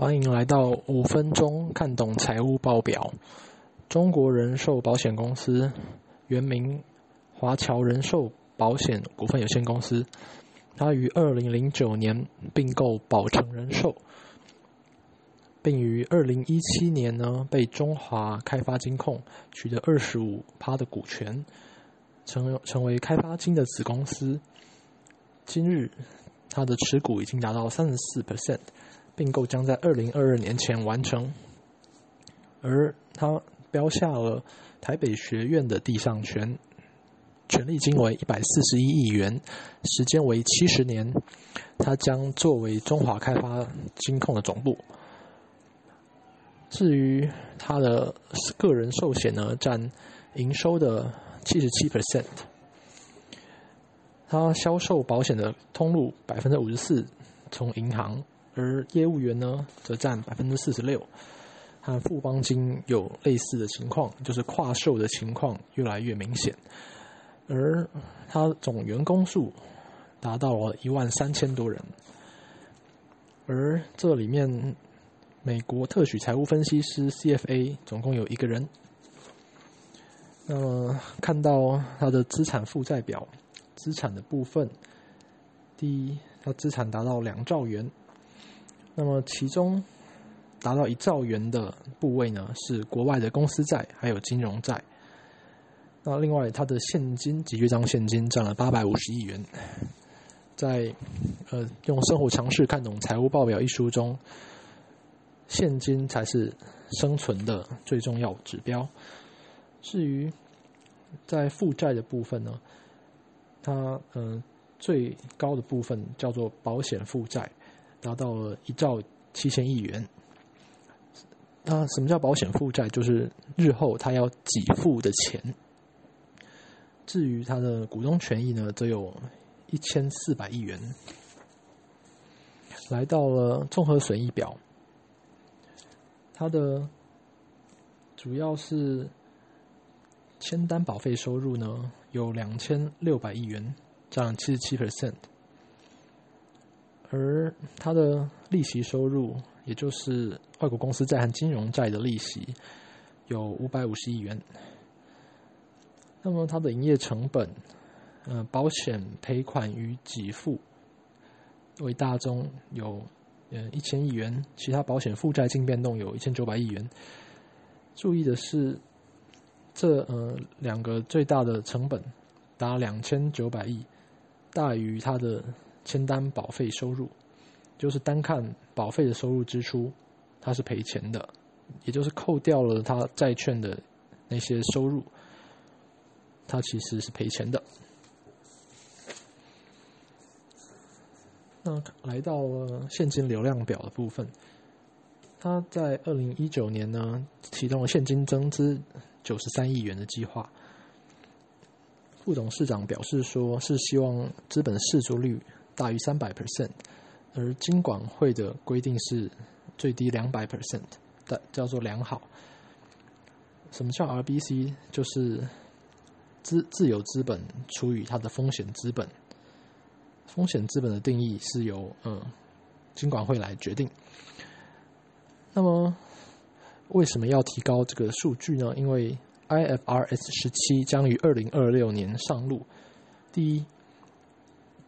欢迎来到五分钟看懂财务报表。中国人寿保险公司原名华侨人寿保险股份有限公司，它于二零零九年并购宝成人寿，并于二零一七年呢被中华开发金控取得二十五趴的股权，成成为开发金的子公司。今日它的持股已经达到三十四 percent。并购将在二零二二年前完成，而他标下了台北学院的地上权，权利金为一百四十一亿元，时间为七十年。它将作为中华开发金控的总部。至于他的个人寿险呢，占营收的七十七 percent。他销售保险的通路百分之五十四从银行。而业务员呢，则占百分之四十六，和富邦金有类似的情况，就是跨售的情况越来越明显。而它总员工数达到了一万三千多人，而这里面美国特许财务分析师 CFA 总共有一个人。那么看到它的资产负债表，资产的部分，第一，它资产达到两兆元。那么，其中达到一兆元的部位呢，是国外的公司债，还有金融债。那另外，它的现金及约账现金占了八百五十亿元。在呃，用生活常识看懂财务报表一书中，现金才是生存的最重要指标。至于在负债的部分呢，它嗯最高的部分叫做保险负债。达到了一兆七千亿元。那什么叫保险负债？就是日后他要给付的钱。至于他的股东权益呢，则有一千四百亿元。来到了综合损益表，它的主要是签单保费收入呢，有两千六百亿元，占七十七 percent。而它的利息收入，也就是外国公司债和金融债的利息，有五百五十亿元。那么它的营业成本，呃，保险赔款与给付为大宗有呃一千亿元，其他保险负债净变动有一千九百亿元。注意的是，这呃两个最大的成本达两千九百亿，大于它的。签单保费收入，就是单看保费的收入支出，它是赔钱的，也就是扣掉了它债券的那些收入，它其实是赔钱的。那来到了现金流量表的部分，它在二零一九年呢启动了现金增资九十三亿元的计划，副董事长表示说是希望资本市足率。大于三百 percent，而金管会的规定是最低两百 percent 的，叫做良好。什么叫 RBC？就是资自有资本除以它的风险资本。风险资本的定义是由嗯金管会来决定。那么为什么要提高这个数据呢？因为 IFRS 十七将于二零二六年上路。第一。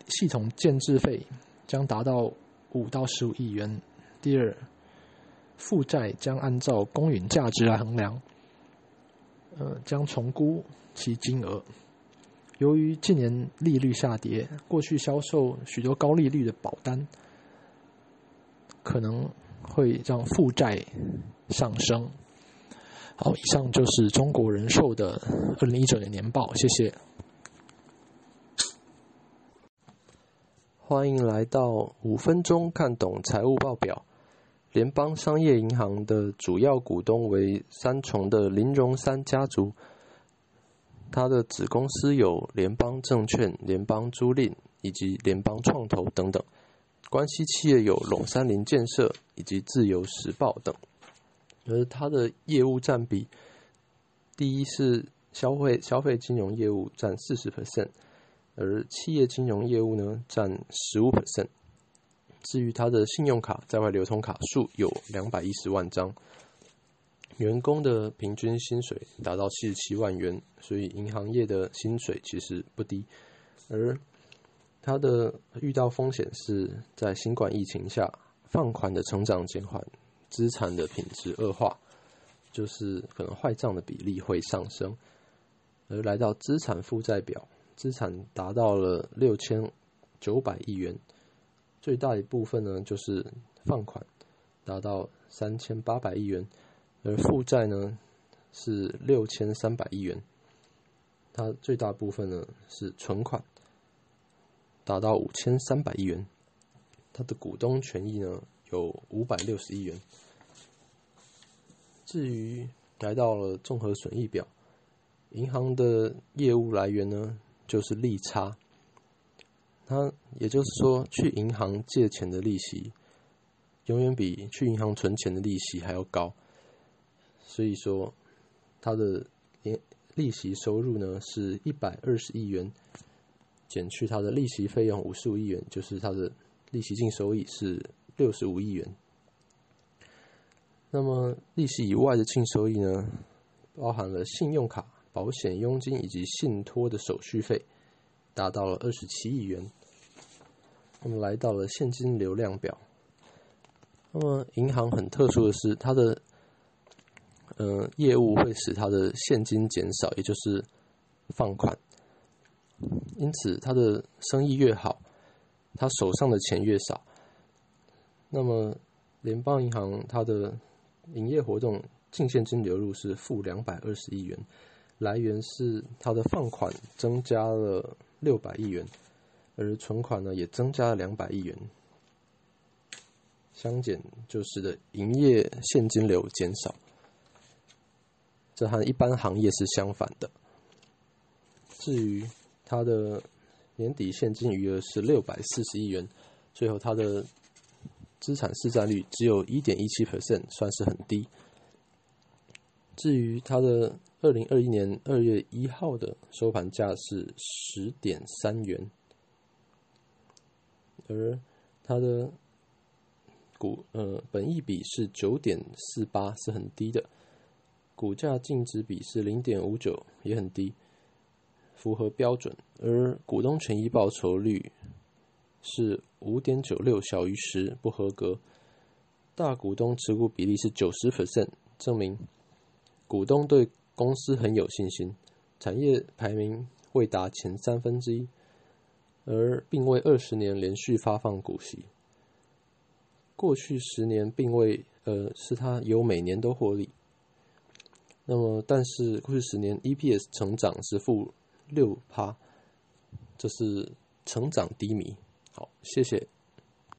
系统建制费将达到五到十五亿元。第二，负债将按照公允价值来衡量，呃，将重估其金额。由于近年利率下跌，过去销售许多高利率的保单，可能会让负债上升。好，以上就是中国人寿的二零一九年年报，谢谢。欢迎来到五分钟看懂财务报表。联邦商业银行的主要股东为三重的林荣三家族，它的子公司有联邦证券、联邦租赁以及联邦创投等等。关系企业有龙山林建设以及自由时报等。而它的业务占比，第一是消费消费金融业务占四十 percent。而企业金融业务呢，占十五 percent。至于它的信用卡在外流通卡数有两百一十万张，员工的平均薪水达到七十七万元，所以银行业的薪水其实不低。而它的遇到风险是在新冠疫情下，放款的成长减缓，资产的品质恶化，就是可能坏账的比例会上升，而来到资产负债表，资产达到了六千九百亿元。最大一部分呢，就是放款达到三千八百亿元，而负债呢是六千三百亿元。它最大部分呢是存款达到五千三百亿元，它的股东权益呢有五百六十亿元。至于来到了综合损益表，银行的业务来源呢就是利差。它也就是说，去银行借钱的利息，永远比去银行存钱的利息还要高。所以说，它的年利息收入呢是一百二十亿元，减去它的利息费用五十五亿元，就是它的利息净收益是六十五亿元。那么利息以外的净收益呢，包含了信用卡、保险佣金以及信托的手续费，达到了二十七亿元。我们来到了现金流量表。那么，银行很特殊的是，它的呃业务会使它的现金减少，也就是放款。因此，它的生意越好，它手上的钱越少。那么，联邦银行它的营业活动净现金流入是负两百二十亿元，来源是它的放款增加了六百亿元。而存款呢也增加了两百亿元，相减就是的营业现金流减少，这和一般行业是相反的。至于它的年底现金余额是六百四十亿元，最后它的资产市占率只有一点一七 percent，算是很低。至于它的二零二一年二月一号的收盘价是十点三元。而它的股呃本益比是九点四八，是很低的；股价净值比是零点五九，也很低，符合标准。而股东权益报酬率是五点九六，小于十，不合格。大股东持股比例是九十 percent，证明股东对公司很有信心。产业排名未达前三分之一。而并未二十年连续发放股息，过去十年并未呃是它有每年都获利，那么但是过去十年 EPS 成长是负六趴，这是成长低迷。好，谢谢。